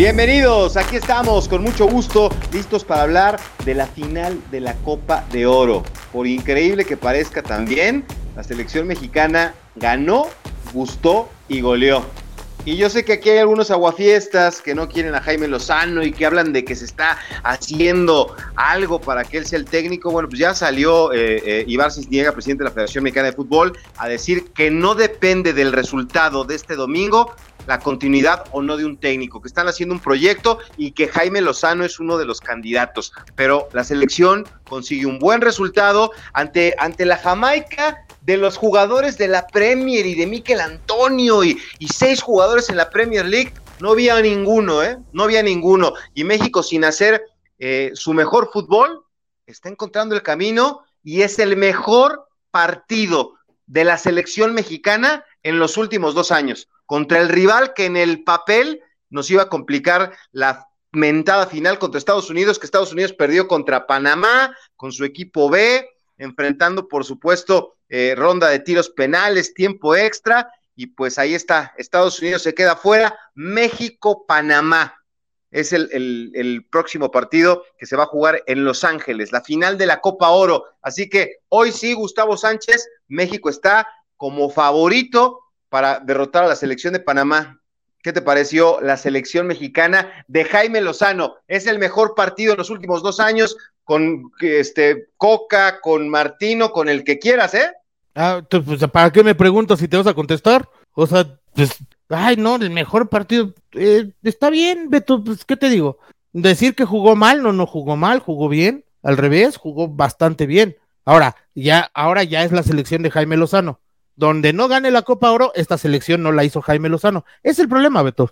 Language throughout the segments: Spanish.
Bienvenidos, aquí estamos con mucho gusto, listos para hablar de la final de la Copa de Oro. Por increíble que parezca también, la selección mexicana ganó, gustó y goleó. Y yo sé que aquí hay algunos aguafiestas que no quieren a Jaime Lozano y que hablan de que se está haciendo algo para que él sea el técnico. Bueno, pues ya salió eh, eh, Ibar Cisniega, presidente de la Federación Mexicana de Fútbol, a decir que no depende del resultado de este domingo la continuidad o no de un técnico, que están haciendo un proyecto y que Jaime Lozano es uno de los candidatos. Pero la selección consigue un buen resultado ante, ante la Jamaica de los jugadores de la Premier y de Miquel Antonio y, seis jugadores en la Premier League. No había ninguno, ¿eh? No había ninguno. Y México sin hacer eh, su mejor fútbol, está encontrando el camino y es el mejor partido de la selección mexicana en los últimos dos años contra el rival que en el papel nos iba a complicar la mentada final contra Estados Unidos, que Estados Unidos perdió contra Panamá con su equipo B, enfrentando por supuesto eh, ronda de tiros penales, tiempo extra, y pues ahí está, Estados Unidos se queda fuera, México-Panamá. Es el, el, próximo partido que se va a jugar en Los Ángeles, la final de la Copa Oro. Así que hoy sí, Gustavo Sánchez, México está como favorito para derrotar a la selección de Panamá. ¿Qué te pareció la selección mexicana de Jaime Lozano? Es el mejor partido en los últimos dos años con este Coca, con Martino, con el que quieras, ¿eh? Ah, pues, ¿para qué me pregunto si te vas a contestar? O sea, pues, ay, no, el mejor partido. Eh, está bien, Beto, pues, ¿qué te digo? Decir que jugó mal, no, no jugó mal, jugó bien. Al revés, jugó bastante bien. Ahora, ya, ahora ya es la selección de Jaime Lozano donde no gane la Copa Oro, esta selección no la hizo Jaime Lozano. Es el problema, Beto.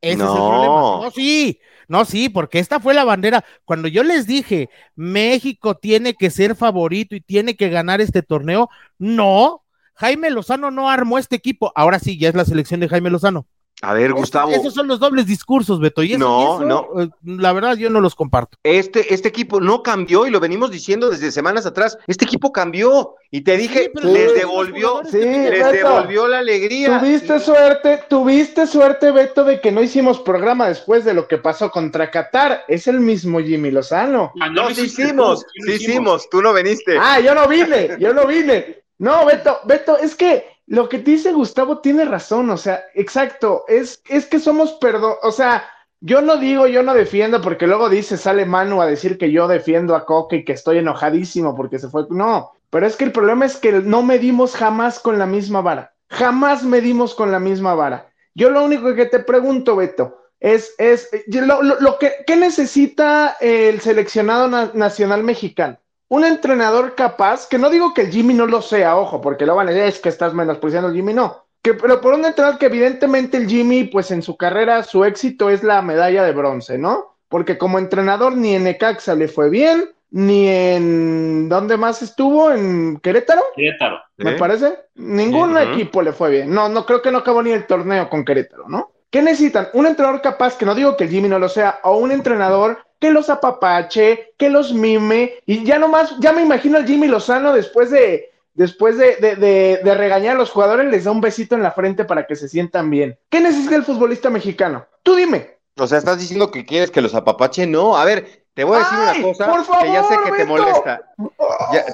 Ese no. es el problema. No, sí, no, sí, porque esta fue la bandera. Cuando yo les dije, México tiene que ser favorito y tiene que ganar este torneo, no, Jaime Lozano no armó este equipo. Ahora sí, ya es la selección de Jaime Lozano. A ver, Gustavo. esos son los dobles discursos, Beto. Y no, no. Eh, la verdad, yo no los comparto. Este, este equipo no cambió y lo venimos diciendo desde semanas atrás. Este equipo cambió y te dije, les devolvió, les devolvió la alegría. Tuviste suerte, tuviste suerte, Beto, de que no hicimos programa después de lo que pasó contra Qatar. Es el mismo Jimmy Lozano. Ah, no, sí hicimos, sí hicimos. Tú no viniste. Ah, yo no vine, yo no vine. No, Beto, Beto, es que lo que dice Gustavo tiene razón, o sea, exacto, es, es que somos perdón, o sea, yo no digo, yo no defiendo, porque luego dice, sale Manu a decir que yo defiendo a Coque y que estoy enojadísimo porque se fue. No, pero es que el problema es que no medimos jamás con la misma vara. Jamás medimos con la misma vara. Yo lo único que te pregunto, Beto, es, es lo, lo, que ¿qué necesita el seleccionado nacional mexicano un entrenador capaz, que no digo que el Jimmy no lo sea, ojo, porque lo van a decir, es que estás menospreciando el Jimmy, no. Que, pero por un entrenador que evidentemente el Jimmy, pues en su carrera, su éxito es la medalla de bronce, ¿no? Porque como entrenador ni en Necaxa le fue bien, ni en... ¿Dónde más estuvo? ¿En Querétaro? Querétaro. Me parece. Ningún equipo le fue bien. No, no creo que no acabó ni el torneo con Querétaro, ¿no? ¿Qué necesitan? Un entrenador capaz, que no digo que el Jimmy no lo sea, o un entrenador que los apapache, que los mime, y ya nomás, ya me imagino al Jimmy Lozano después de, después de, de, regañar a los jugadores, les da un besito en la frente para que se sientan bien. ¿Qué necesita el futbolista mexicano? Tú dime. O sea, estás diciendo que quieres que los apapache, no. A ver, te voy a decir una cosa que ya sé que te molesta.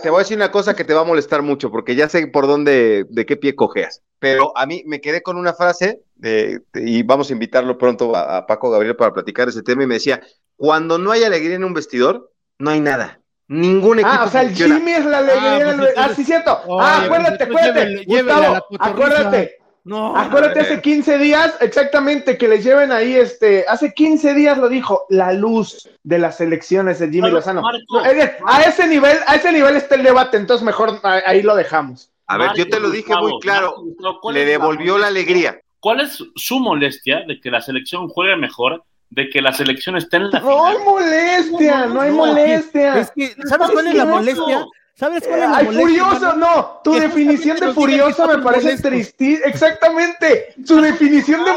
te voy a decir una cosa que te va a molestar mucho, porque ya sé por dónde, de qué pie cojeas. Pero a mí me quedé con una frase, y vamos a invitarlo pronto a, Paco Gabriel para platicar ese tema, y me decía, cuando no hay alegría en un vestidor, no hay nada. Ningún equipo. Ah, o sea, el Jimmy es la alegría. Ah, pues ah sí, cierto. ah, acuérdate, acuérdate. Gustavo, acuérdate. No. Acuérdate hace 15 días, exactamente, que les lleven ahí, este, hace 15 días lo dijo, la luz de las elecciones de Jimmy Lozano. a ese nivel, a ese nivel está el debate, entonces mejor ahí lo dejamos. A ver, yo te lo dije muy claro, le devolvió la alegría. ¿Cuál es su molestia de que la selección juegue mejor de que la selección esté en la no Hay molestia, no, hay molestia, Es que, ¿sabes cuál es la molestia? ¿Sabes cuál es la Ay, furioso, no. Tu definición de furioso me parece tristísima. Exactamente. Su definición de.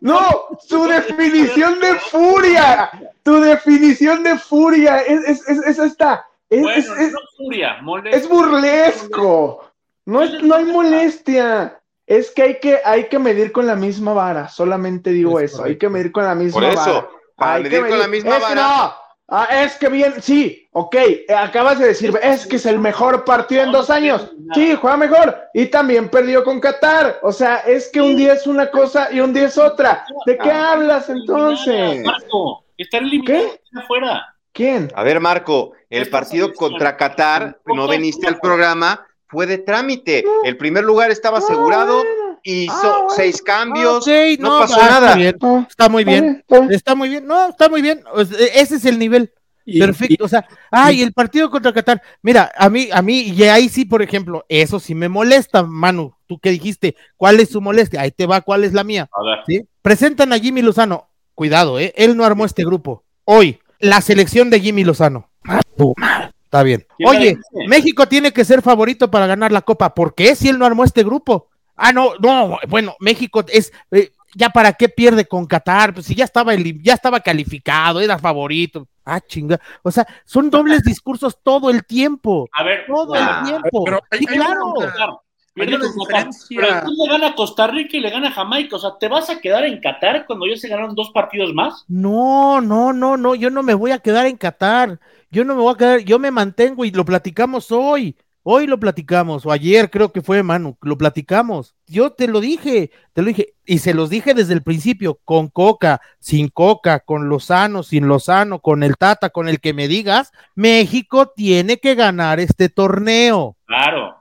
No, su definición de furia. Tu definición de furia. Es, es, es, esta. Es, es, furia, es burlesco. No, es, no hay molestia. Es que hay que, hay que medir con la misma vara, solamente digo Es eso, hay que medir con la misma Por vara. eso, para Hay medir que con la misma es que vara. no, ah, es que bien, sí, ok, eh, acabas de decir, es que es el mejor partido en dos años. Sí, juega mejor. Y también perdió con Qatar. O sea, es que un día es una cosa y un día es otra. ¿De qué Ah. hablas entonces? Marco, están eliminados afuera. ¿Quién? A ver, Marco, el partido contra Qatar, no viniste al programa, fue de trámite. El primer lugar estaba asegurado, hizo Ah, bueno. seis cambios, no, pasó nada. Está, bien, Ah, está muy bien. está muy bien. No, está muy bien. Sea, ese es el nivel. Y- Perfecto. O sea, ay, el partido contra Qatar. Mira, a mí, a mí, y ahí sí, por ejemplo, eso sí me molesta, Manu. Tú que dijiste, ¿cuál es su molestia? Ahí te va, ¿cuál es la mía? A ver, ¿Sí? Presentan a Jimmy Lozano. Cuidado, ¿eh? Él no armó este grupo. Hoy, la selección de Jimmy Lozano. Ah, tu madre. Está bien. ¿Quién la Oye? México tiene que ser favorito para ganar la Copa. ¿Por qué si él no armó este grupo? Ah, no, no, bueno, México es, eh, ya para qué pierde con Qatar, pues si ya estaba, elim- ya estaba calificado, era favorito. Ah, chinga. O sea, son dobles discursos todo el tiempo. a ver. Todo Ah, el tiempo. pero hay- Sí, hay una- claro. Claro, pierde una con Qatar. diferencia. Pero tú le gana a Costa Rica y le gana a Jamaica. O sea, ¿te vas a quedar en Qatar cuando ya se ganaron dos partidos más? No, no, no, no, yo no me voy a quedar en Qatar. Yo no me voy a quedar, yo me mantengo y lo platicamos hoy. Hoy lo platicamos, o ayer creo que fue Manu, lo platicamos. Yo te lo dije, te lo dije, y se los dije desde el principio, con Coca, sin Coca, con Lozano, sin Lozano, con el Tata, con el que me digas, México tiene que ganar este torneo. Claro.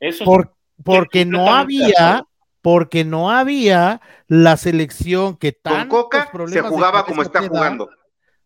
Eso es- Por- porque no había, porque no había la selección que Con tantos Coca se jugaba como está jugando.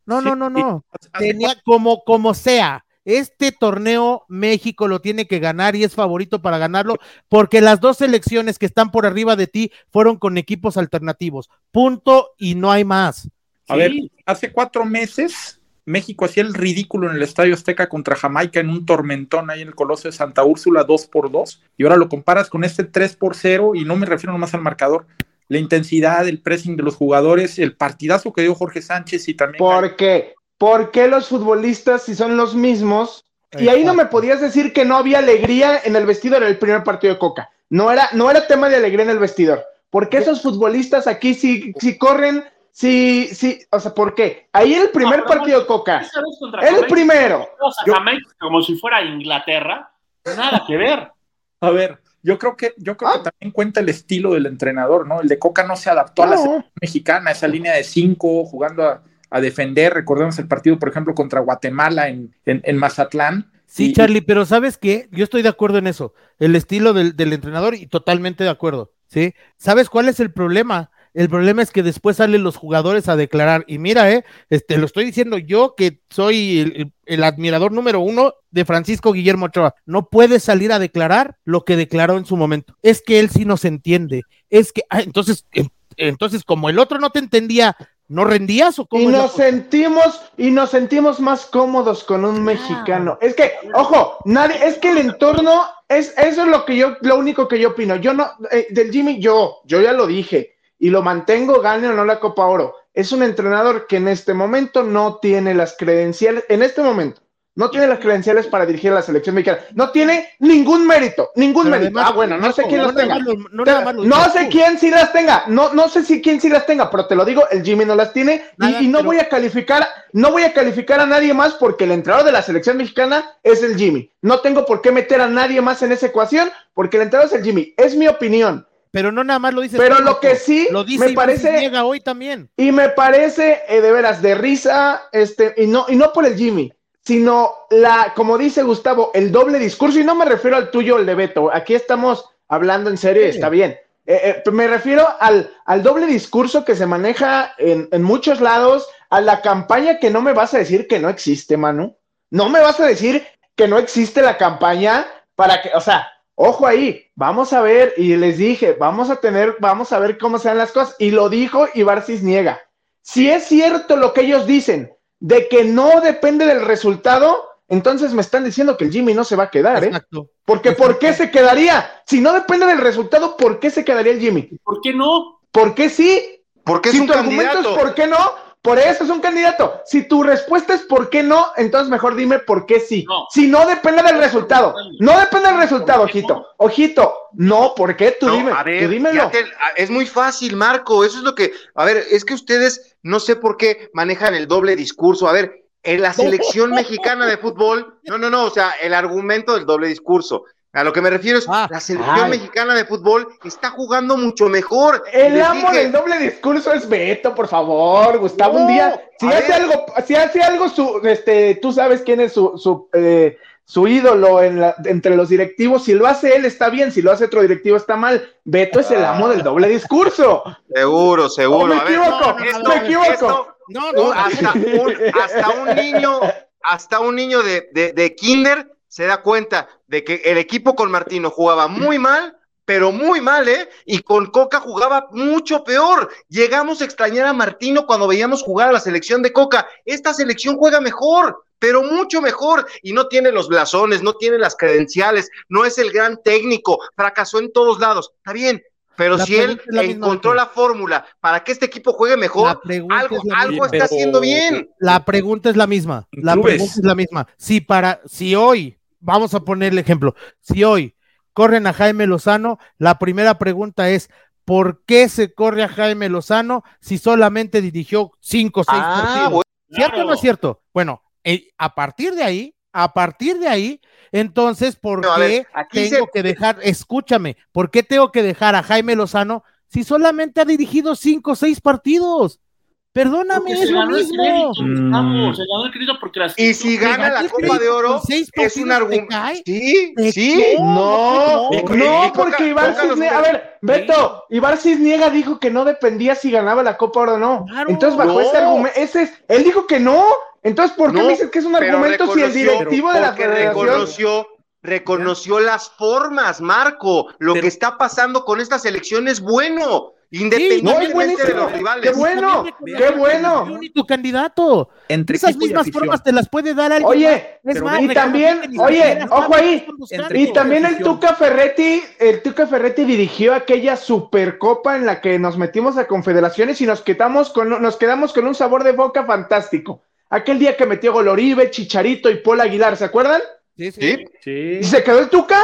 No, no, no, no. Tenía como, como sea. Este torneo México lo tiene que ganar y es favorito para ganarlo porque las dos selecciones que están por arriba de ti fueron con equipos alternativos. Punto y no hay más. A Sí. ver, hace cuatro meses México hacía el ridículo en el Estadio Azteca contra Jamaica en un tormentón ahí en el Coloso de Santa Úrsula 2 por 2 y ahora lo comparas con este 3 por 0 y no me refiero nomás al marcador, la intensidad, el pressing de los jugadores, el partidazo que dio Jorge Sánchez y también ¿Por qué? ¿Por qué los futbolistas, si son los mismos? Y ahí no me podías decir que no había alegría en el vestidor en el primer partido de Coca. No era, no era tema de alegría en el vestidor. Porque esos futbolistas aquí sí, sí corren, sí, sí, o sea, ¿por qué? Ahí en el primer No, partido de Coca, el Jamaica, primero. o sea, Yo- Jamaica como si fuera Inglaterra. Nada que ver. A ver, yo creo que yo creo Ah. que también cuenta el estilo del entrenador, ¿no? El de Coca no se adaptó a la selección mexicana, esa línea de cinco, jugando a, a defender. Recordemos el partido, por ejemplo, contra Guatemala en, en, en Mazatlán. Sí, Y- Charlie, pero ¿sabes qué? Yo estoy de acuerdo en eso. El estilo del, del entrenador y totalmente de acuerdo. ¿Sí? ¿Sabes cuál es el problema? El problema es que después salen los jugadores a declarar. Y mira, eh, este, lo estoy diciendo yo que soy el, admirador número uno de Francisco Guillermo Ochoa. No puede salir a declarar lo que declaró en su momento. Es que él sí nos entiende. Es que, ah, entonces, en- entonces, como el otro no te entendía, ¿no rendías o cómo? Y nos sentimos, y nos sentimos más cómodos con un mexicano. Es que, ojo, nadie, es que el entorno, es, eso es lo que yo, lo único que yo opino. Yo no, eh, del Jimmy, yo, yo ya lo dije, y lo mantengo, gane o no la Copa Oro. Es un entrenador que en este momento no tiene las credenciales, en este momento, no tiene las credenciales para dirigir a la selección mexicana. No tiene ningún mérito, ningún Pero mérito. además, ah, bueno, no sé quién nada tenga. lo- no lo sé quién sí las tenga, no, no sé si quién sí las tenga, pero te lo digo, el Jimmy no las tiene y- no pero- voy a calificar, no voy a calificar a nadie más porque el entrenador de la selección mexicana es el Jimmy. No tengo por qué meter a nadie más en esa ecuación porque el entrenador es el Jimmy. Es mi opinión. Pero no nada más lo dices Pero lo que sí lo dice me parece- Cisniega hoy también. Y me parece eh, de veras de risa, este, y no, y no por el Jimmy, sino la, como dice Gustavo, el doble discurso, y no me refiero al tuyo el de Beto, aquí estamos hablando en serio Sí. está bien. Eh, eh, me refiero al, al doble discurso que se maneja en, en muchos lados, a la campaña que no me vas a decir que no existe, Manu. No me vas a decir que no existe la campaña para que, o sea, ojo ahí, vamos a ver, y les dije, vamos a tener, vamos a ver cómo se dan las cosas, y lo dijo Ibar Cisniega. Si es cierto lo que ellos dicen, de que no depende del resultado, entonces me están diciendo que el Jimmy no se va a quedar, ¿eh? Exacto. Porque ¿por qué se quedaría? Si no depende del resultado, ¿por qué se quedaría el Jimmy? ¿Por qué no? ¿Por qué sí? Porque es si un tu argumento es ¿por qué no? Por eso es un candidato. Si tu respuesta es por qué no, entonces mejor dime por qué sí. No. Si no depende del resultado. No depende del resultado, ojito. Ojito, no, ¿por qué? Tú No, dime, a ver, tú dímelo. ya te- a- es muy fácil, Marco. Eso es lo que. A ver, es que ustedes no sé por qué manejan el doble discurso. A ver, en la selección mexicana de fútbol, no, no, no, o sea, el argumento del doble discurso. A lo que me refiero es, Ah. la selección Ay. mexicana de fútbol está jugando mucho mejor. El amo dije, del doble discurso es Beto, por favor, Gustavo. un día, si hace ver. algo, si hace algo, su, este, tú sabes quién es su, su, eh, su ídolo en la- entre los directivos. Si lo hace él, está bien. Si lo hace otro directivo, está mal. Beto es el amo del doble discurso. Seguro, seguro. ¿O me A ver, equivoco? no, no, me equivoco. No, no, hasta, un, hasta un niño, hasta un niño de, de, de kinder se da cuenta de que el equipo con Martino jugaba muy mal, pero muy mal, ¿eh? Y con Coca jugaba mucho peor. Llegamos a extrañar a Martino cuando veíamos jugar a la selección de Coca. Esta selección juega mejor, pero mucho mejor. Y no tiene los blasones, no tiene las credenciales, no es el gran técnico, fracasó en todos lados. Está bien. Pero La si él la encontró la fórmula para que este equipo juegue mejor, algo, es algo está Pero- haciendo bien. La pregunta es la misma. La pregunta es la misma. Si para, si hoy, vamos a poner el ejemplo, si hoy corren a Jaime Lozano, la primera pregunta es ¿por qué se corre a Jaime Lozano si solamente dirigió cinco o seis Ah, partidos? bueno. ¿Cierto o no es cierto? Bueno, eh, a partir de ahí, a partir de ahí, entonces, ¿por No, qué ver, aquí tengo se- que dejar, escúchame, ¿por qué tengo que dejar a Jaime Lozano si solamente ha dirigido cinco o seis partidos? Perdóname, es lo mismo. Mm. Gustavo, se ganó el crédito porque las Y si gana la ¿Te Copa de Oro, es un argumento. Sí, sí. No, no, porque los Cisniega, a ver, Beto, Iván Cisniega dijo que no dependía si ganaba la Copa Oro o no. Entonces, bajo ese argumento, ese es, él dijo que no. Entonces, ¿por qué me dices que es un argumento si el reconoció- directivo de la federación reconoció, reconoció las formas, Marco. Lo que está pasando con esta selección es bueno, Independientemente de los rivales. Qué bueno, qué bueno. el único candidato. Entre Esas y mismas formas te las puede dar alguien. Oye, es más, y también, oye, ojo ahí, Y también el. Tuca Ferretti, el Tuca Ferretti dirigió aquella supercopa en la que nos metimos a confederaciones y nos quedamos con, nos quedamos con un sabor de boca fantástico. Aquel día que metió Goloribe, Chicharito y Paul Aguilar, ¿se acuerdan? Sí, sí. ¿Sí? Sí. ¿Y se quedó el Tuca?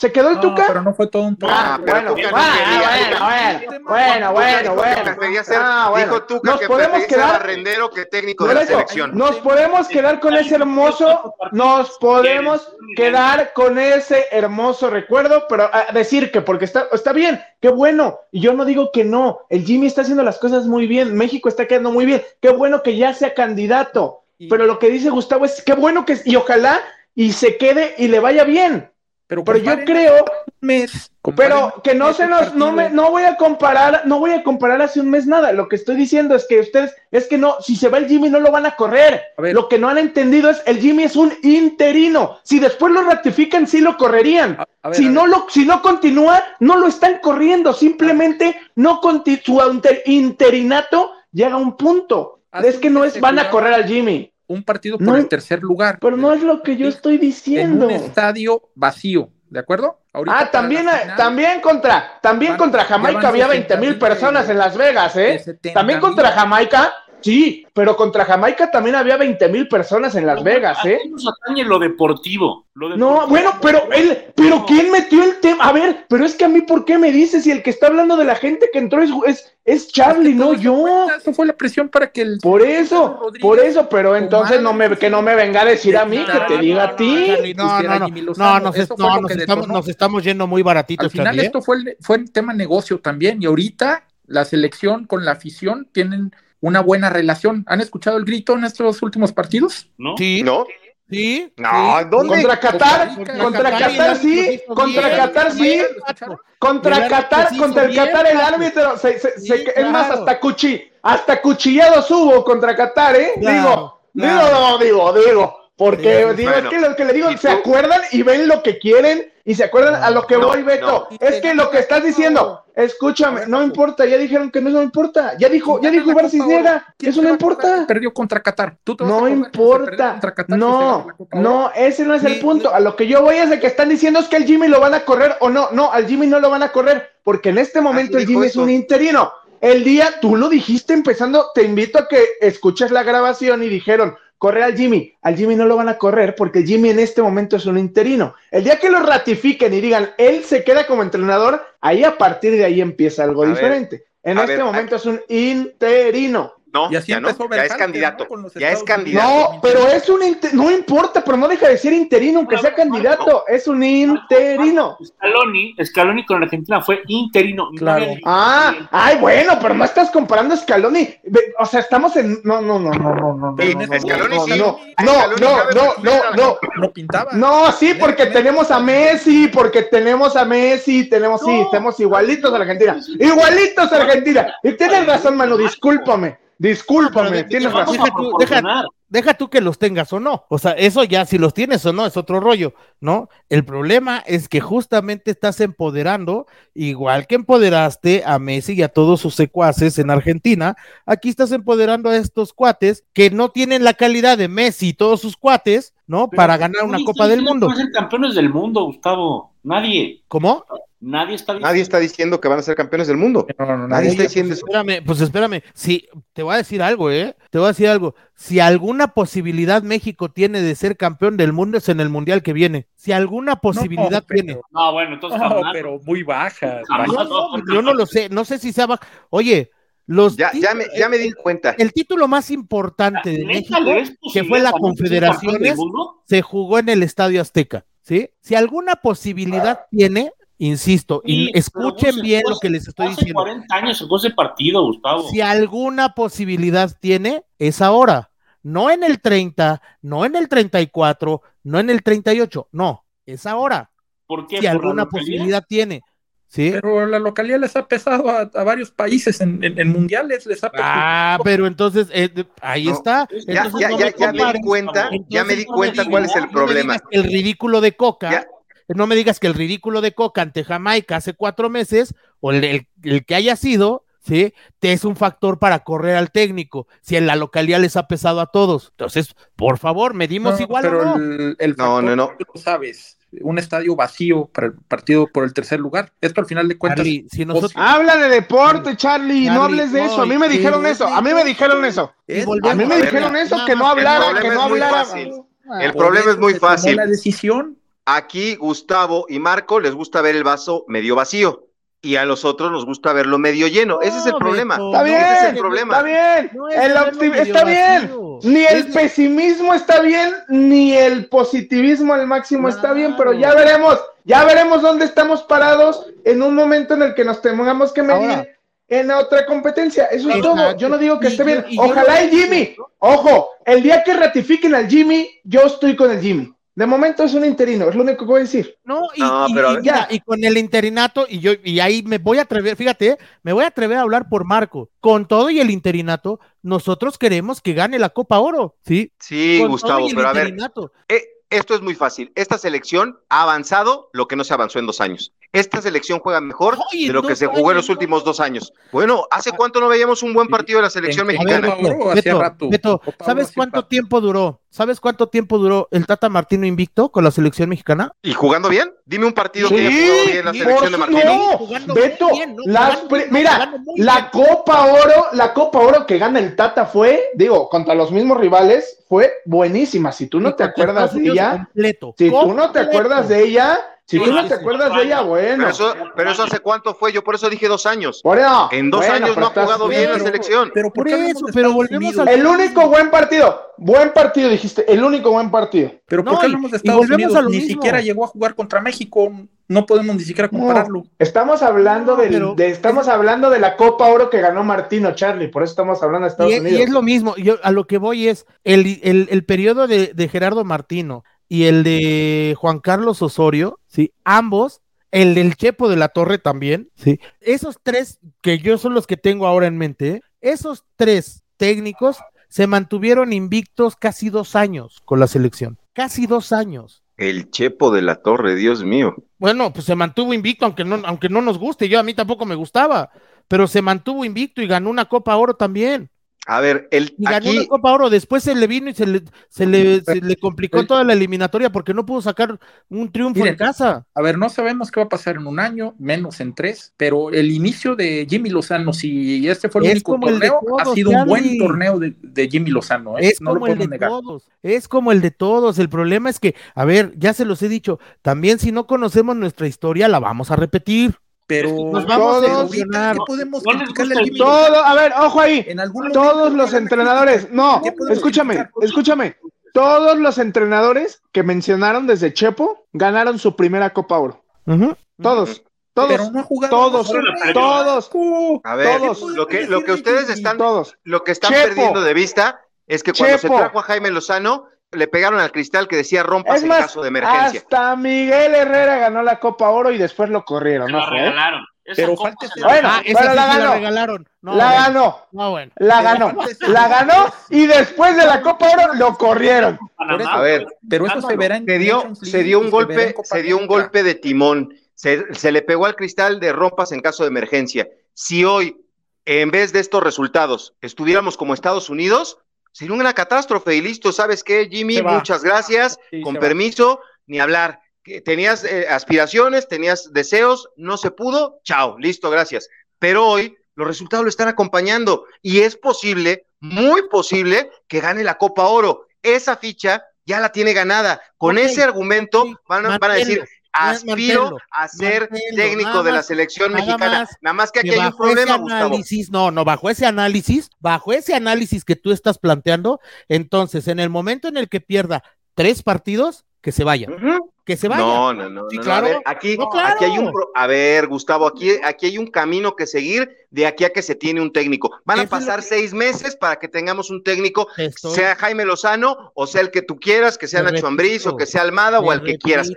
¿Se quedó el No, Tuca? pero no fue todo un Ah, pero bueno, bueno, quería. bueno, bueno, bueno, bueno. ser- Ah, bueno. Dijo Tuca Nos que podemos quedar, barrendero que técnico de la eso, selección. nos podemos quedar con ese hermoso, nos podemos quedar con ese hermoso recuerdo, pero a decir que porque está, está bien, qué bueno, y yo no digo que no, el Jimmy está haciendo las cosas muy bien, México está quedando muy bien, qué bueno que ya sea candidato, pero lo que dice Gustavo es qué bueno que, y ojalá y se quede y le vaya bien, Pero, pero yo creo mes. pero que no se nos, no me, no voy a comparar, no voy a comparar hace un mes nada. Lo que estoy diciendo es que ustedes, es que no, si se va el Jimmy no lo van a correr. A. Lo que no han entendido es el Jimmy es un interino. Si después lo ratifican, sí lo correrían. A- a ver, si no lo, si no continúa, no lo están corriendo. Simplemente no conti- su inter- interinato llega a un punto. Es que no es van a correr al Jimmy. Un partido por No, el tercer lugar. Pero no es lo que yo estoy En diciendo. un estadio vacío, ¿de acuerdo? Ahorita Ah, también, final, también contra, también van- contra Jamaica había 60 20 mil personas en Las Vegas, ¿eh? 70 También contra. Jamaica, sí, pero contra Jamaica también había 20 mil personas en Las No, Vegas, ¿a ¿eh? nos atañe lo deportivo? Lo No, bueno, pero él, pero ¿quién metió el tema? A ver, pero es que a mí, ¿por qué me dices si el que está hablando de la gente que entró es, es, es Charlie, no yo? Eso fue la presión para que el. Por eso, Rodríguez por eso, pero entonces no me, que no me venga a decir a mí, que te diga a ti. Charlie, no, no, no, nos, nos estamos, nos estamos yendo muy baratitos, Al final Charlie, ¿eh? esto fue, el- fue el tema negocio también y ahorita la selección con la afición tienen una buena relación. ¿Han escuchado el grito en estos últimos partidos? ¿no? Sí, ¿No? sí. No, sí. ¿dónde? Contra Qatar, Contra contra Qatar sí, contra bien. Qatar sí. Contra Qatar, sí contra el bien, Qatar, el árbitro, se, se- Sí, se- es más, hasta cuchi, hasta cuchillados hubo contra Qatar, ¿eh? Claro, digo, claro. digo, digo, digo, porque Sí, digo, bueno. es que lo que le digo, ¿Y se tú? acuerdan y ven lo que quieren y se acuerdan a lo que No, voy, Beto. no. Es que lo que estás diciendo, escúchame, no importa, ya dijeron que no, no importa, ya dijo, ya dijo Ibar. ¿Quién eso no importa. Perdió contra Qatar. ¿Tú te No importa. Qatar No, no, ese no es el punto. A lo que yo voy es de que están diciendo es que el Jimmy lo van a correr o no. No, al Jimmy no lo van a correr porque en este momento el Jimmy es un interino. el día, tú lo dijiste empezando, te invito a que escuches la grabación y dijeron, correr al Jimmy. Al Jimmy no lo van a correr porque Jimmy en este momento es un interino. El día que lo ratifiquen y digan, él se queda como entrenador, ahí a partir de ahí empieza algo A ver, diferente. En este ver, momento es un interino. No, Y así ya no, empezó ya es candidato. ¿no? Ya es candidato. No, pero es un inter- no importa, pero no deja de ser interino, aunque sea candidato, es un interino. Scaloni, Scaloni con Argentina fue interino. no Claro. el- Ah, ay, bueno, pero no estás comparando a Scaloni. O sea, estamos en. No, no, no, no, no, no. Sí, no, no, Scaloni no, sí. No, no, no, no, no, no. No pintaba. No, sí, porque tenemos a Messi, porque tenemos a Messi, tenemos, sí, No. estamos igualitos a Argentina. Igualitos a Argentina. Y tienes razón, Manu, discúlpame. Discúlpame, tienes razón. Deja tú- proporcionar. deja tú que los tengas o no. O sea, eso ya si los tienes o no es otro rollo, ¿no? El problema es que justamente estás empoderando, igual que empoderaste a Messi y a todos sus secuaces en Argentina, aquí estás empoderando a estos cuates que no tienen la calidad de Messi y todos sus cuates, ¿no? Pero Para ganar una Copa del Mundo. ser campeones del mundo, Gustavo. Nadie. ¿Cómo? Nadie está diciendo. Nadie está diciendo que van a ser campeones del mundo. No, no, no, Nadie está diciendo eso. Espérame, pues espérame, si te voy a decir algo, ¿eh? Te voy a decir algo. Si alguna posibilidad México tiene de ser campeón del mundo es en el mundial que viene. Si alguna posibilidad pero- tiene. No, bueno, entonces No, jamás. pero muy baja. Jamás. yo no lo sé, no sé si sea baja. Oye, los Ya, ya, me, ya me di el, cuenta. el título más importante de ¿Neta México que fue la Confederaciones se jugó en el Estadio Azteca, ¿sí? Si alguna posibilidad tiene, insisto, y escuchen bien lo que les estoy Hace diciendo. 40 años se fue ese partido, Gustavo. Si alguna posibilidad tiene, es ahora. No en el 30, no en el 34, no en el 38, no, es ahora. ¿Por qué? Si ¿Por la alguna posibilidad tiene. ¿Sí? Pero la localidad les ha pesado a, a varios países en, en- en mundiales, les ha pesado. Ah, pero entonces eh, ahí No, está. Ya, Entonces, ya, no ya, me ya me di cuenta, ya me di no cuenta cuál es el problema. el ridículo de Coca, Ya. No me digas que el ridículo de Coca ante Jamaica hace cuatro meses, o el, el- el que haya sido, ¿sí? Te es un factor para correr al técnico, si en la localidad les ha pesado a todos. Entonces, por favor, medimos No, igual pero o no. el, el No, factor, no, no. tú lo sabes, un estadio vacío para el partido por el tercer lugar. Esto al final de cuentas. Charlie, si nosotros Habla de deporte, Charlie, no Charlie, hables de no, eso. A mí me dijeron eso, a mí me dijeron eso. A mí me dijeron eso, que no hablara, que no hablara. El problema es muy fácil. La decisión. Aquí Gustavo y Marco les gusta ver el vaso medio vacío y a los otros nos gusta verlo medio lleno. Ese es el problema. Está bien, ese es el problema. Está bien, No es el está bien. Ni el Es- pesimismo está bien, ni el positivismo al máximo está bien, pero ya veremos, ya veremos dónde estamos parados en un momento en el que nos tengamos que medir Ahora. en otra competencia. Eso es todo. Yo no digo que Y esté yo- bien. Ojalá y Jimmy, ojo, el día que ratifiquen al Jimmy, yo estoy con el Jimmy. De momento es un interino, es lo único que voy a decir. No, y, No, y- pero con el interinato, y yo, y ahí me voy a atrever, fíjate, eh, me voy a atrever a hablar por Marco. Con todo y el interinato, nosotros queremos que gane la Copa Oro, ¿sí? Sí, Con Gustavo, pero a ver, eh, esto es muy fácil. Esta selección ha avanzado lo que no se avanzó en dos años. Esta selección juega mejor Oye, de lo que se jugó en los últimos dos años. Bueno, ¿hace cuánto no veíamos un buen partido de la selección mexicana? Beto, Oro ¿sabes cuánto tiempo duró? ¿Sabes cuánto tiempo duró el Tata Martino invicto con la selección mexicana? ¿Y jugando bien? Dime un partido Sí, que haya jugado bien la selección de Martino. No, Jugando Beto, bien, ¿no? las bien, mira, la bien. Copa Oro, la Copa Oro que gana el Tata fue, digo, contra los mismos rivales, fue buenísima. Si tú no Y te acuerdas de ella, completo, si tú no te acuerdas de ella, si Sí, tú no sí, te sí. acuerdas de ella, bueno. Pero eso, pero eso hace cuánto fue, yo por eso dije dos años. Bueno, En dos bueno, años no ha jugado bien la selección. Pero ¿por Por eso, pero volvemos al- El único buen partido, buen partido dijiste, el único buen partido. Pero ¿por No, qué y- hablamos de y Estados volvemos Unidos? a lo Ni mismo. siquiera llegó a jugar contra México. No podemos ni siquiera compararlo. Estamos hablando No, del- pero- de, estamos hablando de la Copa Oro que ganó Martino Charlie, por eso estamos hablando de Estados Y, y Unidos. es lo mismo, yo a lo que voy es el, el, el periodo de, de Gerardo Martino y el de Juan Carlos Osorio, ¿sí? Ambos, el del Chepo de la Torre también, ¿sí? Esos tres que yo son los que tengo ahora en mente, ¿eh? esos tres técnicos se mantuvieron invictos casi dos años con la selección, casi dos años. El Chepo de la Torre, Dios mío. Bueno, pues se mantuvo invicto, aunque no, aunque no nos guste, yo a mí tampoco me gustaba, pero se mantuvo invicto y ganó una Copa Oro también. A ver, el, Y ganó aquí, la Copa Oro, después se le vino y se le, se le, se le complicó toda la eliminatoria porque no pudo sacar un triunfo Miren, en casa. A ver, no sabemos qué va a pasar en un año, menos en tres, pero el inicio de Jimmy Lozano, si este fue el Es único el torneo, ha sido un buen torneo de, de Jimmy Lozano, ¿eh? Es no lo como el podemos de negar. todos, es como el de todos. El problema es que, a ver, ya se los he dicho, también si no conocemos nuestra historia, la vamos a repetir. Pero Nos vamos a ahorita, emocionar. ¿qué podemos No a Jimmy Todo, a ver, ojo ahí. En algún Todos los entrenadores, no, ¿Qué podemos escúchame, criticar? escúchame. Todos los entrenadores que mencionaron desde Chepo ganaron su primera Copa Oro. Todos, todos, no todos, todos, a ver, todos. lo que, lo que ustedes están, todos. lo que están Chepo. perdiendo de vista es que cuando Chepo. se trajo a Jaime Lozano, le pegaron al cristal que decía rompas Es en caso de emergencia. hasta Miguel Herrera ganó la Copa Oro y después lo corrieron, Se ¿no? la regalaron. Pero falta la Bueno, Ah, pero la ganó. regalaron. No, La bueno, ganó, no, bueno. la ganó, la ganó y después de la Copa Oro lo corrieron. A ver, Pero eso se verá en se dio, se dio un golpe, se dio un golpe de timón. Se, se le pegó al cristal de rompas en caso de emergencia. Si hoy, en vez de estos resultados, estuviéramos como Estados Unidos, sería una catástrofe. Y listo, ¿sabes qué, Jimmy? Muchas gracias. Sí, con va. permiso, ni hablar. Que Tenías eh, aspiraciones, tenías deseos, no se pudo, chao, listo, gracias. Pero hoy los resultados lo están acompañando y es posible, muy posible, que gane la Copa Oro. Esa ficha ya la tiene ganada. Con ese argumento van, a- van a decir, aspiro a ser técnico de la selección nada mexicana. más Nada más que aquí que hay un problema, Gustavo. análisis, no, no, bajo ese análisis, bajo ese análisis que tú estás planteando, entonces en el momento en el que pierda tres partidos, que se vaya, Ujú. Que se vaya. No, no, no. Sí, no, no. claro. A ver, aquí, No, claro. aquí hay un. pro- A ver, Gustavo, aquí, aquí hay un camino que seguir de aquí a que se tiene un técnico. Van a pasar que- seis meses para que tengamos un técnico, estoy- sea Jaime Lozano o sea el que tú quieras, que sea Te Nacho Ambriz o que sea Almada o al que quieras.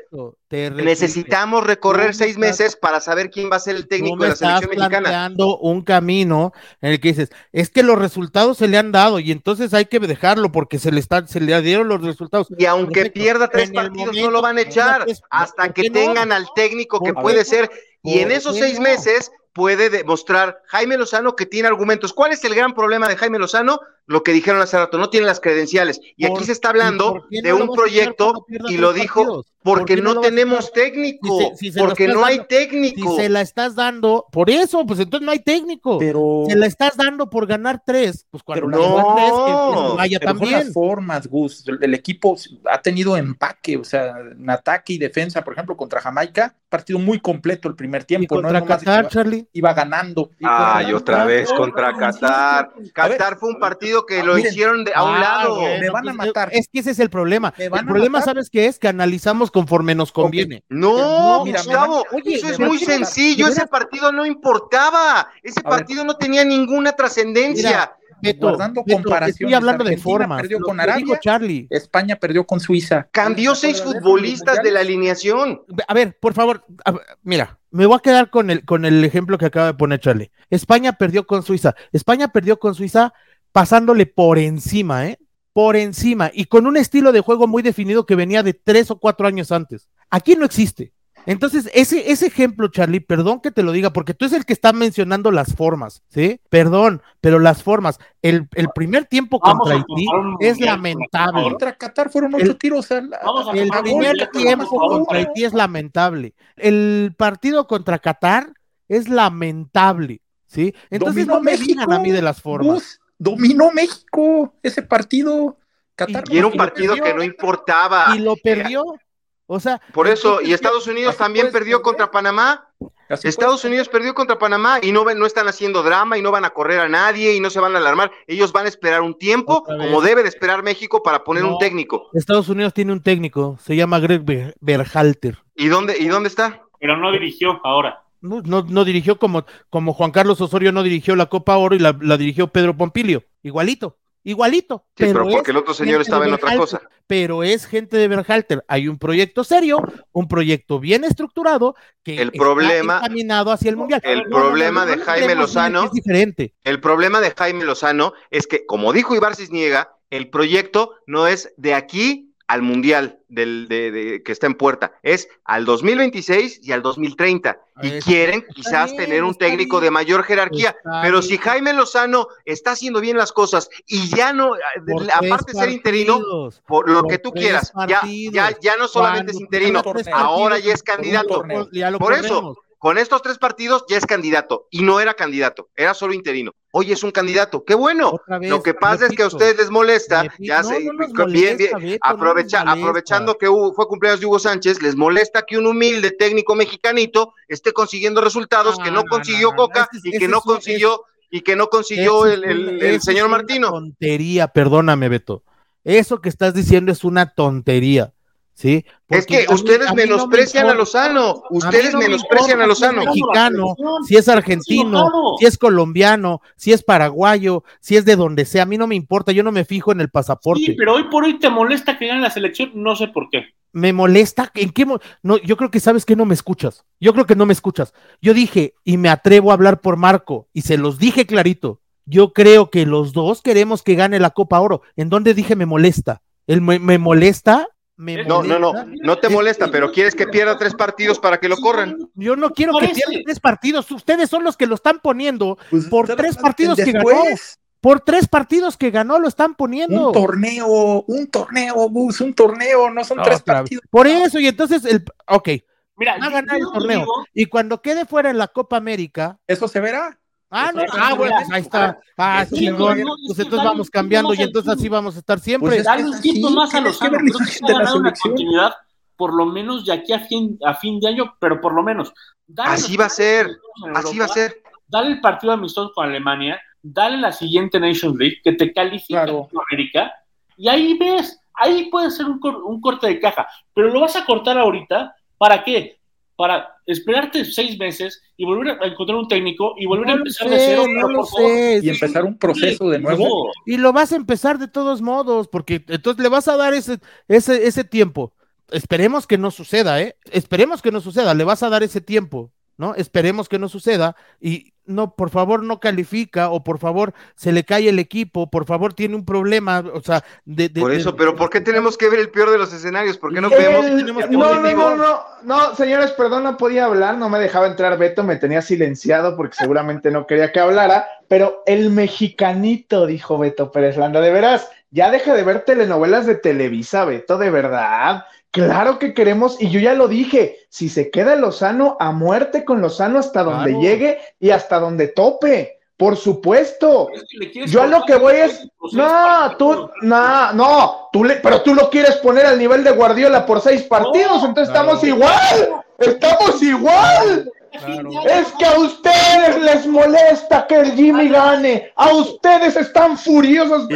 Necesitamos recorrer seis estás- meses para saber quién va a ser el técnico de la estás selección mexicana. planteando un camino en el que dices, es que los resultados se le han dado y entonces hay que dejarlo porque se le están, se le dieron los resultados. Y aunque Perfecto. pierda tres En partidos, no lo van a echar hasta ¿por que tengan al técnico que ¿Por puede ser. Y en ¿Por esos seis meses puede demostrar Jaime Lozano que tiene argumentos. ¿Cuál es el gran problema de Jaime Lozano? Lo que dijeron hace rato, no tiene las credenciales. Y aquí se está ¿y hablando de no un proyecto y lo dijo porque no tenemos técnico, Si se- si se lo porque no hay dando- técnico. Si se la estás dando, por eso, pues entonces no hay técnico. Pero, Se la estás dando por ganar tres, pues cuando Pero no, tres, que se vaya pero son también. las formas, Gus. El, el equipo ha tenido empaque, o sea, en ataque y defensa, por ejemplo, contra Jamaica, partido muy completo el primer Y tiempo. contra no que Qatar, iba- Charlie. iba ganando. Y Ay, otra vez contra Qatar. Qatar fue un partido que lo miren. hicieron de, a un Ah, lado. bueno, Me van a matar. Es que ese es el problema. El problema, matar. ¿sabes qué es? Que analizamos conforme nos conviene. No, No, mira, me Gustavo, oye, eso es muy sencillo. de Ese partido no importaba. Ese A ver. partido no tenía ninguna trascendencia. Mira, Beto, Guardando Beto, comparaciones, estoy hablando de Argentina formas. perdió Lo con Arabia. Charlie. España perdió con Suiza. Cambió seis futbolistas de la alineación. A ver, por favor, ver, mira, me voy a quedar con el, con el ejemplo que acaba de poner Charlie. España perdió con Suiza. España perdió con Suiza pasándole por encima, ¿eh? Por encima y con un estilo de juego muy definido que venía de tres o cuatro años antes. Aquí no existe. Entonces, ese, ese ejemplo, Charlie, perdón que te lo diga, porque tú es el que está mencionando las formas, ¿sí? Perdón, pero las formas. El, el primer tiempo Vamos contra Haití es mundial, lamentable. Contra Qatar fueron ocho El- tiros. al- Vamos a El primer tiempo contra Haití es lamentable. El partido contra Qatar es lamentable, ¿sí? Entonces Dominó no me México, digan a mí de las formas. Dominó México ese partido. Qatar Y era un partido perdió. que no importaba. Y lo perdió. O sea, Por eso, y Estados Unidos también perdió perder. contra Panamá. Así Estados. Unidos perdió contra Panamá y no, no están haciendo drama y no van a correr a nadie y no se van a alarmar. Ellos van a esperar un tiempo, como debe de esperar México para poner No. un técnico. Estados Unidos tiene un técnico, se llama Greg Ber- Berhalter. ¿Y dónde, ¿Y dónde está? Pero no dirigió ahora. No, no, no dirigió como, como Juan Carlos Osorio no dirigió la Copa Oro y la, la dirigió Pedro Pompilio. Igualito, igualito. Sí, pero, es porque el otro señor gente estaba de en otra cosa. pero es gente de Berhalter. Hay un proyecto serio, un proyecto bien estructurado que El está problema- encaminado hacia el mundial. el problema de Jaime Lozano- Es diferente. El problema de Jaime Lozano es que, como dijo Ibar Cisniega, el proyecto no es de aquí al Mundial del, de, de- que está en puerta, es al 2026 y al 2030. Y Está quieren quizás bien, tener un técnico bien. de mayor jerarquía. Pero si Jaime Lozano está haciendo bien las cosas y ya no, Por aparte de ser interino, partidos. por lo por que tú quieras, ya, ya, ya no solamente es interino, ahora ya es candidato. Por eso. Con estos tres partidos ya es candidato y no era candidato, era solo interino. Hoy es un candidato, qué bueno. Vez, Lo que pasa es que a ustedes les molesta, repito, ya no, se, no nos bien, bien, Beto, aprovecha- aprovechando que fue cumpleaños de Hugo Sánchez, les molesta que un humilde técnico mexicanito esté consiguiendo resultados que No, consiguió Coca ese y que no consiguió y que no consiguió el, es el- el señor una Martino. Tontería, perdóname, Beto. Eso que estás diciendo es una tontería. ¿Sí? Es que a mí- ustedes a mí no me menosprecian a. Lozano, ustedes no me menosprecian a importa si es Lozano. mexicano, si es argentino, si es colombiano, si es paraguayo, si es de donde sea, a mí no me importa, yo no me fijo en el pasaporte. Sí, pero hoy por hoy te molesta que gane la selección, no sé por qué. me molesta, ¿en qué mo- no, yo creo que sabes que no me escuchas. Yo creo que no me escuchas. Yo dije y me atrevo a hablar por Marco y se los dije clarito. Yo creo que los dos queremos que gane la Copa Oro. ¿En dónde dije me molesta? El me, me molesta, me No, no, no, no te molesta, pero quieres que pierda tres partidos para que lo corran. Yo no quiero que pierdan tres partidos. Ustedes son los que lo están poniendo. Pues, Por tres partidos que ganó. Por tres partidos que ganó lo están poniendo. Un torneo, un torneo, Gus, un torneo, no son tres partidos. Por eso, y entonces, el, ok, Mira, va a ganar el torneo. digo- Y cuando quede fuera en la Copa América, Eso se verá. Ah, no, ah, bueno, pues ahí está. Ah, chingón. Pues entonces vamos cambiando y entonces así vamos a estar siempre. Pues es Dale que un así, más a los que Creo la ganado una selección. continuidad, por lo menos de aquí a fin, a fin de año, pero por lo menos. Dale Así va a ser, Así va a ser. Dale el partido amistoso con Alemania, dale la siguiente Nations League, que te califica Claro. con América, y ahí ves, ahí puede ser un, cor- un corte de caja, pero lo vas a cortar ahorita, ¿para qué? Para esperarte seis meses y volver a encontrar un técnico y volver a No empezar de cero. no lo sé. Y empezar un proceso de nuevo. Y lo vas a empezar de todos modos, porque entonces le vas a dar ese, ese, ese tiempo. Esperemos que no suceda, ¿eh? Esperemos que no suceda, le vas a dar ese tiempo, ¿no? Esperemos que no suceda y no, por favor, no califica o por favor se le cae el equipo, por favor tiene un problema, o sea, de... de- Por de- eso, pero ¿por qué tenemos que ver el peor de los escenarios? ¿Por qué no El- vemos? El- tenemos que no, no, no, no, no, señores, perdón, no podía hablar, no me dejaba entrar Beto, me tenía silenciado porque seguramente no quería que hablara, pero el mexicanito, dijo Beto Pérez Landa, de veras, ya deja de ver telenovelas de Televisa, Beto, de verdad. Claro que queremos, y yo ya lo dije, si se queda Lozano, a muerte con Lozano hasta donde Claro. llegue y hasta donde tope, por supuesto. Yo a lo que voy es, no, tú, no, no, tú le, pero tú lo quieres poner al nivel de Guardiola por seis partidos, entonces claro. estamos igual, estamos igual. Claro. Es que a ustedes les molesta que el Jimmy gane, a ustedes están furiosos, Sí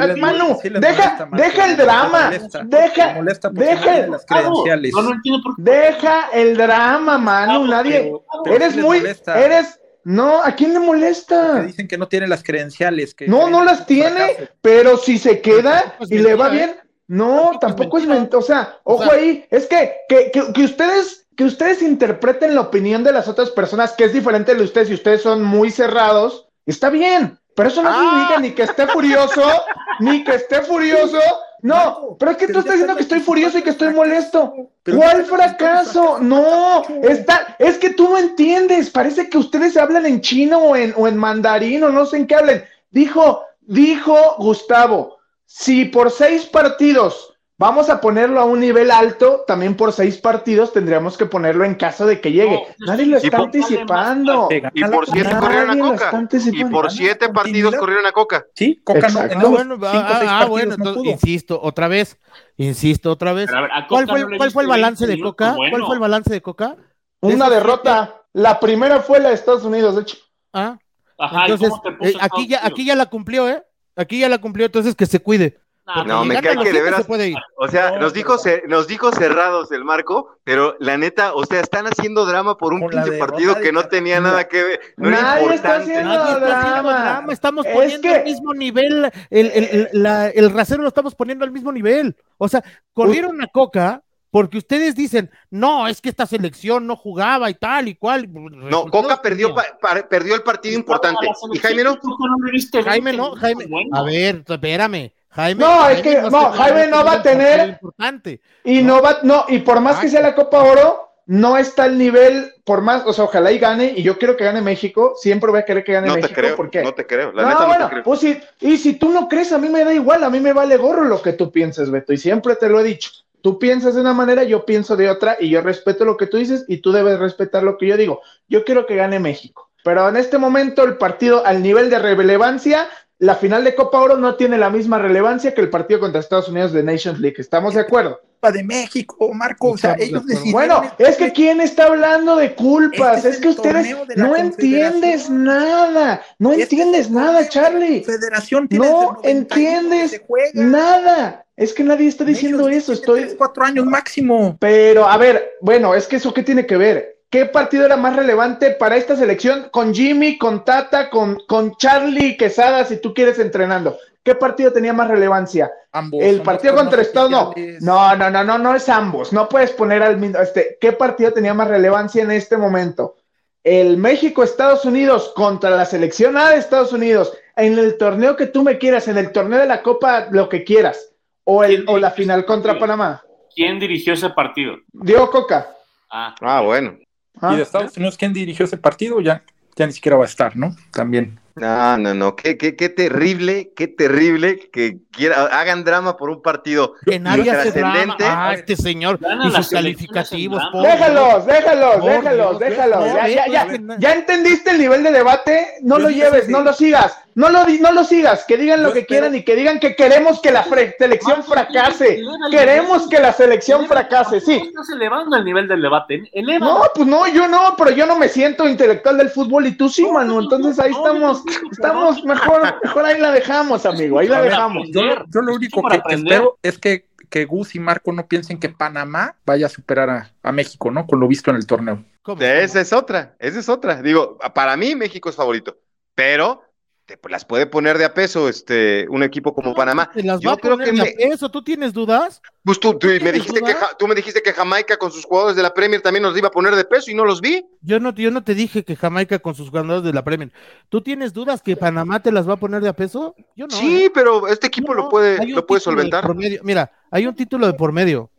les deja, molesta, deja el drama, molesta, deja, molesta deja, tienen las credenciales. No, no entiendo por qué. deja el drama, Manu, Ah, nadie, Pero- pero eres sí muy, molesta, eres, no, ¿a quién le porque molesta? dicen que no tiene las credenciales. que No, no las tiene, fracaso. pero si se queda Tampoco es y le va mentira, bien, no, Tampoco es mentira. O sea, O ojo sea- ahí, es que, que, que, que ustedes, que ustedes interpreten la opinión de las otras personas, que es diferente de ustedes, y ustedes son muy cerrados, está bien, pero eso no Ah. significa ni que esté furioso, ni que esté furioso. No, Marco, pero es que tú estás diciendo que estoy furioso y que estoy molesto. Pero ¿Cuál fracaso? No, está, es que tú no entiendes. Parece que ustedes hablan en chino o en, o en mandarín o no sé en qué hablen. Dijo, dijo Gustavo, si por seis partidos vamos a ponerlo a un nivel alto, también por seis partidos tendríamos que ponerlo en caso de que llegue. No, Nadie lo está anticipando. Y por siete corrieron a Coca. Y por siete partidos corrieron a Coca. Sí, Coca no, Ah, bueno, cinco, ah, ah, bueno, no entonces, insisto, otra vez, insisto, otra vez. Ver, ¿Cuál fue, no le cuál fue el balance 20 de Coca? bueno. ¿Cuál fue el balance de Coca? Una derrota. La primera fue la de Estados Unidos, de hecho. Ah, Ajá, ¿y entonces, cómo te puso eh, aquí, ya, aquí ya la cumplió, ¿eh? Aquí ya la cumplió, entonces que se cuide. No, me cae que de veras- se puede ir. O sea, No, nos dijo, ce- nos dijo cerrados el marco, pero la neta, o sea, están haciendo drama por un pinche partido que no tenía nada que ver. No era Nadie está importante. haciendo- Nadie está haciendo drama. drama, Estamos Es poniendo que- al mismo nivel, el, el, el- la- el rasero lo estamos poniendo al mismo nivel. O sea, corrieron a Coca porque ustedes dicen, no, es que esta selección no jugaba y tal y cual. No, Coca perdió, pa- pa- perdió el partido importante. ¿Y Jaime no? selección, ¿por qué no le diste Jaime 20 no? Jaime. A ver, espérame. Jaime, No, es que- va a no, Jaime no va a tener- importante. Y no va, no, y por más que sea la Copa Oro, no está al nivel, por más, o sea, ojalá y gane, y yo quiero que gane México, siempre voy a querer que gane No te México, creo, ¿por qué? no te creo, la no, neta no bueno, te creo. pues sí, y si tú no crees, a mí me da igual, a mí me vale gorro lo que tú pienses, Beto, y siempre te lo he dicho. Tú piensas de una manera, yo pienso de otra, y yo respeto lo que tú dices, y tú debes respetar lo que yo digo. Yo quiero que gane México. Pero en este momento el partido al nivel de relevancia, la final de Copa Oro no tiene la misma relevancia que el partido contra Estados Unidos de Nations League. ¿Estamos de acuerdo? Culpa de México, Marco. O sea, ellos decidieron. Bueno, es que ¿quién está hablando de culpas? Este es es que ustedes no entiendes nada, no Este entiendes nada, Charlie. Federación tiene No desde el 91 que entiendes. Nada. Es que nadie está diciendo Ellos eso. Estoy. tres, cuatro años máximo. Pero, a ver, bueno, es que eso qué tiene que ver. ¿Qué partido era más relevante para esta selección? Con Jimmy, con Tata, con, con Charlie Quesada, si tú quieres entrenando. ¿Qué partido tenía más relevancia? Ambos. El partido contra Estados no. No, no, no, no, no es ambos. No puedes poner al mismo. Este, ¿qué partido tenía más relevancia en este momento? El México-Estados Unidos contra la selección A de Estados Unidos, en el torneo que tú me quieras, en el torneo de la Copa, lo que quieras, o, el, o la final contra Panamá. ¿Quién dirigió ese partido? Diego Coca. Ah, Ah, bueno. Ah, Y de Estados Unidos, ¿quién dirigió ese partido? Ya, ya ni siquiera va a estar, ¿no? También. No, no, no. Qué, qué, qué terrible, qué terrible que quiera, hagan drama por un partido Que nadie hace drama. trascendente. Ah, este señor y sus calificativos. Déjalos, déjalos, Por déjalos, Dios, déjalos. Ya, ya, ya. ¿Ya entendiste el nivel de debate? No Yo lo lleves, no lo sigas. No lo, no lo sigas, que digan lo Yo que espero- quieran y que digan que queremos que la selección fracase. Queremos que la selección fracase, sí. Estás elevando el nivel del debate. Eleva. No, pues no, yo no, pero yo no me siento intelectual del fútbol y tú sí, Manu. Entonces ahí No, estamos, no, no, estamos no. mejor, mejor ahí la dejamos, amigo, ahí la dejamos. Yo, lo- yo lo único que, espero es que, que Gus y Marco no piensen que Panamá vaya a superar a, a México, ¿no? Con lo visto en el torneo. ¿Cómo? Esa es otra, esa es otra. Digo, para mí México es favorito, pero te las puede poner de a peso este un equipo como Panamá. Te las va Yo a creo poner que de a peso. ¿Tú tienes dudas? Pues tú, tú me ¿Tienes dijiste que tú me dijiste que Jamaica con sus jugadores de la Premier también nos iba a poner de peso y no los vi. Yo no, yo no te dije que Jamaica con sus jugadores de la Premier. ¿Tú tienes dudas que Panamá te las va a poner de a peso? Yo no. sí, ¿eh? pero este equipo No, lo puede lo puede solventar. por medio. Mira, hay un título de por medio.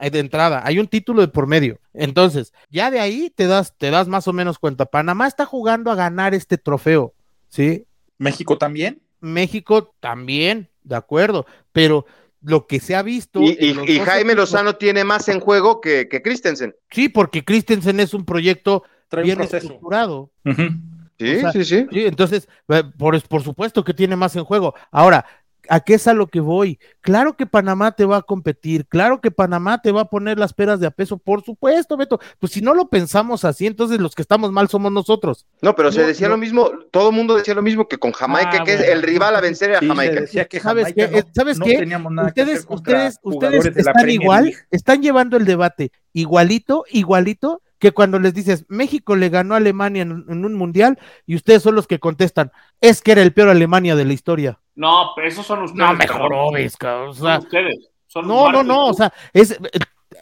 eh, De entrada, hay un título de por medio. Entonces, ya de ahí te das, te das más o menos cuenta. Panamá está jugando a ganar este trofeo, ¿sí? México también. México también, de acuerdo, pero lo que se ha visto. Y, Jaime equipos- Lozano tiene más en juego que, que Christensen. Sí, porque Christensen es un proyecto Trae bien estructurado. Ujú. Sí, O sea, sí, sí. Sí, entonces, eh, por, por supuesto que tiene más en juego. Ahora, ¿a qué es a lo que voy? Claro que Panamá te va a competir, claro que Panamá te va a poner las peras de a peso, por supuesto, Beto. Pues si no lo pensamos así, entonces los que estamos mal somos nosotros. No, pero se decía no. lo mismo, todo el mundo decía lo mismo que con Jamaica, Ah, que es el rival a vencer a Sí, Jamaica. decía que ¿Sabes Jamaica qué? no, ¿Sabes no qué? teníamos nada que Ustedes, ustedes, ustedes están igual, League. están llevando el debate igualito, igualito que cuando les dices México le ganó a Alemania en, en un mundial y ustedes son los que contestan, es que era el peor Alemania de la historia. No, pero esos son ustedes. No, mejor obes, cabrón, o Son sea, ustedes. Son No, no, no, o sea, es,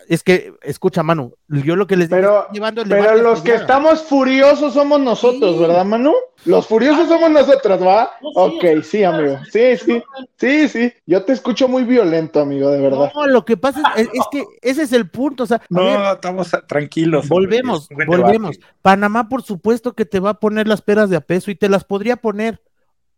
es que, escucha, Manu, yo lo que les digo, Pero- llevando el Pero los que estamos furiosos somos nosotros, Sí. ¿verdad, Manu? Los furiosos somos nosotros, ¿va? No, sí, Ok, o sea, sí, amigo. Sí, sí. Sí, sí. Yo te escucho muy violento, amigo, de verdad. No, lo que pasa es, es- es que ese es el punto, o sea, No, ver, estamos tranquilos. volvemos, volvemos. debate. Panamá, por supuesto que te va a poner las peras de a peso y te las podría poner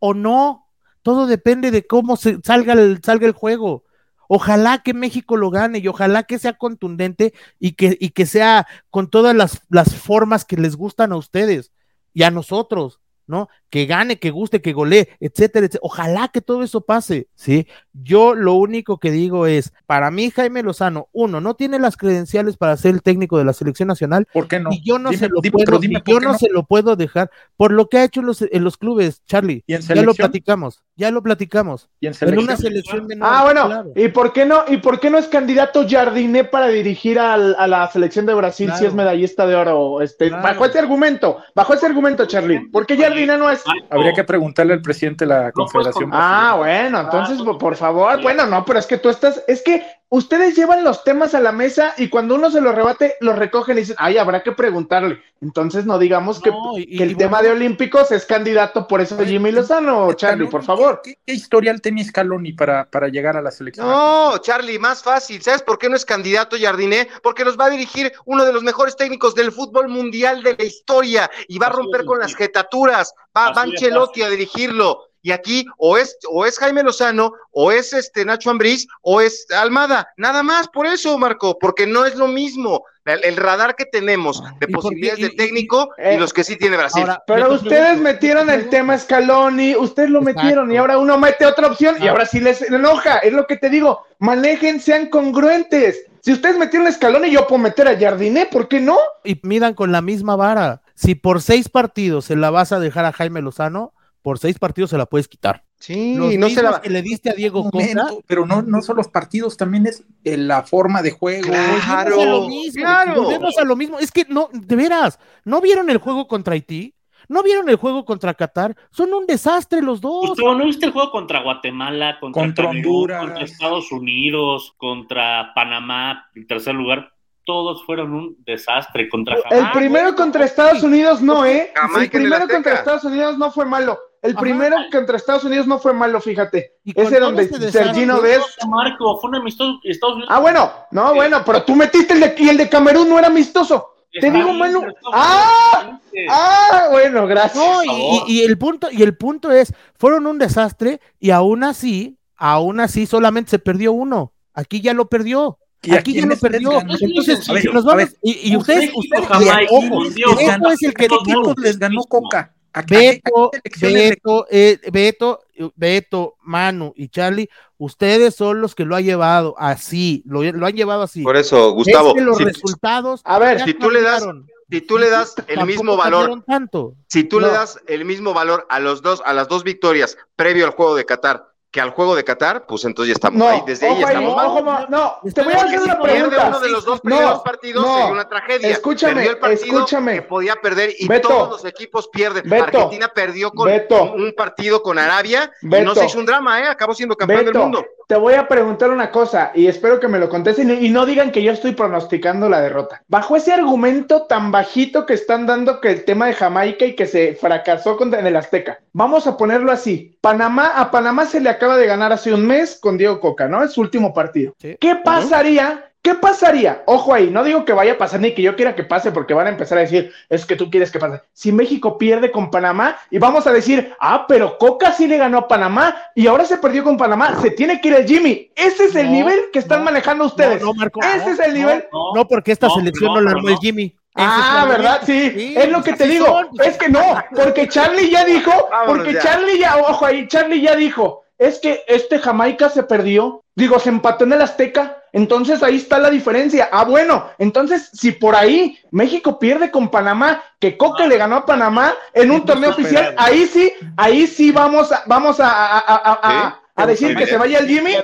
o no. Todo depende de cómo se salga el, salga el juego. Ojalá que México lo gane y ojalá que sea contundente y que, y que sea con todas las, las formas que les gustan a ustedes y a nosotros, ¿no? Que gane, que guste, que golee, etcétera, etcétera. Ojalá que todo eso pase, ¿sí? Yo lo único que digo es, para mí Jaime Lozano, uno, no tiene las credenciales para ser el técnico de la selección nacional ¿Por qué no? y yo no Dime- se lo dime, puedo, dime yo no, no. se lo puedo dejar por lo que ha hecho en los, en los clubes, Charlie. ¿Y en Ya lo platicamos, ya lo platicamos. ¿Y en En selección? una selección menor. Ah, bueno, claro. ¿y por qué no? ¿Y por qué no es candidato Jardiné para dirigir al- a la selección de Brasil si es medallista de oro? Este, Claro. bajo ese argumento, bajo ese argumento, Charlie. ¿Por qué Jardiné no es? Habría que preguntarle al presidente de la puedes Confederación. Ah, bueno, entonces, por, por favor, bueno, no, pero es que tú estás, es que ustedes llevan los temas a la mesa y cuando uno se los rebate, los recogen y dicen, ay, habrá que preguntarle. Entonces no digamos que, No, y- que el y tema de Olímpicos es candidato por eso Jimmy Lozano, Charlie, por favor. ¿Qué, qué historial tenía Scaloni para, para llegar a la selección? No, Charlie, más fácil. ¿Sabes por qué no es candidato Jardiné? Porque los va a dirigir uno de los mejores técnicos del fútbol mundial de la historia y va a romper con las jetaturas. Va, Así fácil. a dirigirlo. Y aquí o es, o es Jaime Lozano, o es este Nacho Ambriz, o es Almada. Nada más por eso, Marco, porque no es lo mismo. El, el radar que tenemos de ¿Y por qué? posibilidades Y- de y- técnico y, eh, los que sí tiene Brasil. Ahora, Pero ustedes metieron el tema Scaloni, ustedes lo Exacto. metieron y ahora uno mete otra opción y Ah. ahora sí les enoja. Es lo que te digo, manejen, sean congruentes. Si ustedes metieron Scaloni, yo puedo meter a Jardiné, ¿por qué no? y midan con la misma vara. Si por seis partidos se la vas a dejar a Jaime Lozano, por seis partidos se la puedes quitar. sí, Los no se mismos la que le diste a Diego Momento, pero no, no son los partidos, también es eh, la forma de juego. Claro. volvemos a lo mismo, claro. volvemos a lo mismo. Es que no, de veras, ¿no vieron el juego contra Haití? ¿No vieron el juego contra Qatar? Son un desastre los dos. Gustavo, ¿no viste el juego contra Guatemala, contra, Contra Camerún, Honduras. contra Estados Unidos, contra Panamá, en tercer lugar? Todos fueron un desastre contra El Jamaica. primero contra Estados Unidos no, ¿eh? El el primero contra Estados Unidos no fue malo. El Ajá. primero contra Estados Unidos no fue malo, fíjate. Ese donde desastre- Sergino Dest. Marco, fue un amistoso Estados Unidos. Ah, bueno, no, bueno, pero tú metiste el de, y el de Camerún no era amistoso. Te digo, Manu. ¡Ah! Ah, bueno, gracias. No, y, favor. y- y el punto, y el punto es, fueron un desastre y aún así, aún así solamente se perdió uno. Aquí ya lo perdió. ¿Y a Aquí ya lo perdió. ganó? Entonces, si nos a vamos, ver, y, y ustedes, ustedes, ojo, Dios. Es el que ¿Qué Todos equipos vamos les ganó mismo. Coca? ¿A qué- Beto, Beto, eh, Beto, Beto, Manu y Charlie, ustedes son los que lo han llevado así, lo, lo han llevado así. Por eso, Gustavo, Es que los si, resultados A ver, si tú le das- si tú le das el mismo valor tanto. Si tú le das el mismo valor a los dos, a las dos victorias previo al juego de Qatar que al juego de Qatar, pues entonces ya estamos no, ahí, desde ahí estamos mal. ojo, ma- no, te voy a hacer si una pierde pregunta. uno de los dos No, primeros partidos no. sería una tragedia. Escúchame, perdió el partido escúchame. que podía perder y Beto, todos los equipos pierden. Beto, Argentina perdió con Beto, un partido con Arabia y no se hizo un drama, ¿eh? Acabó siendo campeón del mundo. te voy a preguntar una cosa y espero que me lo contesten y y no digan que yo estoy pronosticando la derrota. Bajo ese argumento tan bajito que están dando que el tema de Jamaica y que se fracasó contra en el Azteca. Vamos a ponerlo así. Panamá, a Panamá se le acaba de ganar hace un mes con Diego Coca, ¿no? Es su último partido. Sí. ¿Qué pasaría? ¿Qué pasaría? Ojo ahí, no digo que vaya a pasar ni que yo quiera que pase porque van a empezar a decir, es que tú quieres que pase. Si México pierde con Panamá y vamos a decir, ah, pero Coca sí le ganó a Panamá y ahora se perdió con Panamá, se tiene que ir el Jimmy. Ese es el No, nivel que están no, manejando ustedes. No, no, Marco, Ese no, es el nivel. No, No, porque esta No, selección no, no, la no, armó el. Jimmy. Ah, ¿verdad? Sí, Sí, es lo que te digo. son. Es que no, porque Charlie ya dijo, Vámonos porque ya. Charlie ya, ojo ahí, Charlie ya dijo, es que este Jamaica se perdió, digo, se empató en el Azteca, entonces ahí está la diferencia. Ah, bueno, entonces si por ahí México pierde con Panamá, que Coca le ganó a Panamá en un torneo oficial, ahí sí, ahí sí vamos a, vamos a, a, a- a- a- decir que se vaya el Jimmy.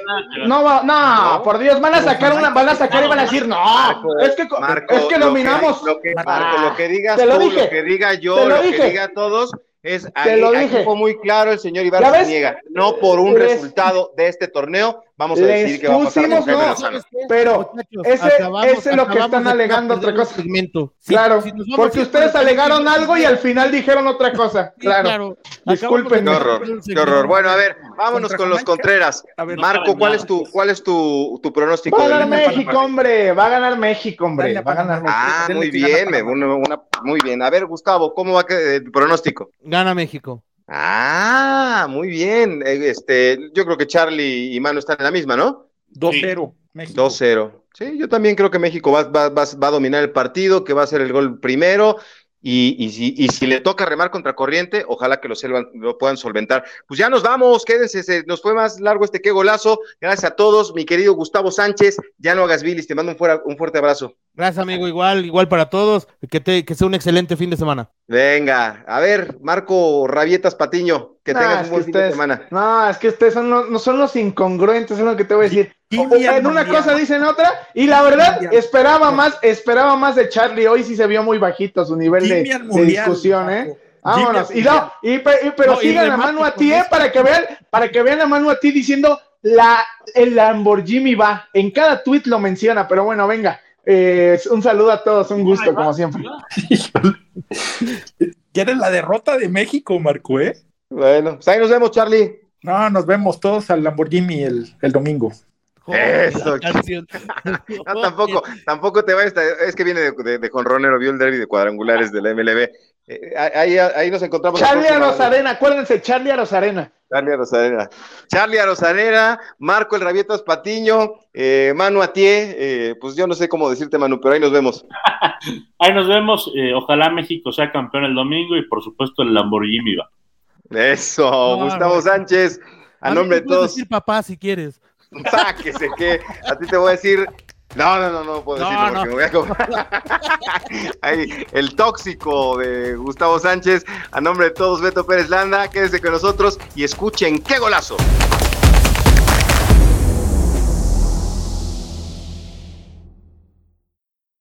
No, va- no, No. por Dios, van a Pero sacar una, van a sacar y van a decir, no, Marco, es que, Marco, es que lo dominamos. Lo que, Marco, lo que digas te lo tú, dije, lo que diga yo, te lo lo, que dije. diga todos, es Te ahí, lo aquí dije. fue muy claro, el señor ¿Ya Ibarra niega. No por un resultado de este torneo, vamos a decir que va a pasar con pusimos, Jaime no, Lozano. Pero ese- acabamos- ese es lo que están alegando otra cosa. segmento. Si- Claro, si porque ustedes alegaron algo y al final dijeron otra cosa. sí, Claro. Disculpen. Qué horror, qué horror. Bueno, a ver, vámonos con los. Contreras. Ver, Marco, ¿cuál es tu, cuál es tu, tu pronóstico? Va a ganar México, hombre. Va a ganar México, hombre. Va a ganar. México. Ah, muy bien, me- una, una- muy bien. A ver, Gustavo, ¿cómo va que- el pronóstico? Gana México. Ah, muy bien. Eh, Este, yo creo que Charlie y Manu están en la misma, ¿no? 2-0, México. 2-0. Sí, yo también creo que México va, va- va- va a dominar el partido, que va a ser el gol primero. Y, y si, y si le toca remar contra corriente, ojalá que lo, selvan- lo puedan solventar. Pues ya nos vamos, quédense, se nos fue más largo este qué golazo. Gracias a todos, mi querido Gustavo Sánchez. Ya no hagas bilis, te mando un, fuera- un fuerte abrazo. Gracias, amigo. Igual, igual para todos. Que, te, que sea un excelente fin de semana. Venga, a ver, Marco Rabietas Patiño, que tengas un buen que fin de semana. No, es que ustedes son los, no son los incongruentes, es lo que te voy a decir. O- en una cosa dicen otra, y la verdad, esperaba más, esperaba más de Charlie. Hoy sí se vio muy bajito su nivel de, discusión, ¿eh? Vámonos. Y no, y, pe- y- pero No, sigan a mano a ti, ¿eh? Para que vean, para que vean a mano a ti diciendo, la, el Lamborghini va. En cada tweet lo menciona, pero bueno, venga. Eh, un saludo a todos, un gusto, como siempre. ¿Quieres la derrota de México, Marco, eh? Bueno, pues ahí nos vemos, Charlie. No, nos vemos todos al Lamborghini el, el domingo. Eso. no, tampoco, tampoco te vayas, es que viene de, de, de Conronero, vio el derby de cuadrangulares de la MLB. Eh, ahí, ahí, nos encontramos. Charlie a Rosarena, acuérdense, Charlie a Rosarena. Charlie a Rosarena. Charlie a Rosarena, Marco el Rabietas Patiño, eh, Manu Atié, eh, pues yo no sé cómo decirte, Manu, pero ahí nos vemos. ahí nos vemos. Eh, ojalá México sea campeón el domingo y por supuesto el Lamborghini va. Eso, no, Gustavo no. Sánchez, a, a nombre de todos. decir papá si quieres. Sáquese que a ti te voy a decir no, no, no, no puedo no, decirlo porque no. me voy a. Ahí, el tóxico de Gustavo Sánchez. A nombre de todos, Beto Pérez Landa, quédese con nosotros y escuchen qué golazo.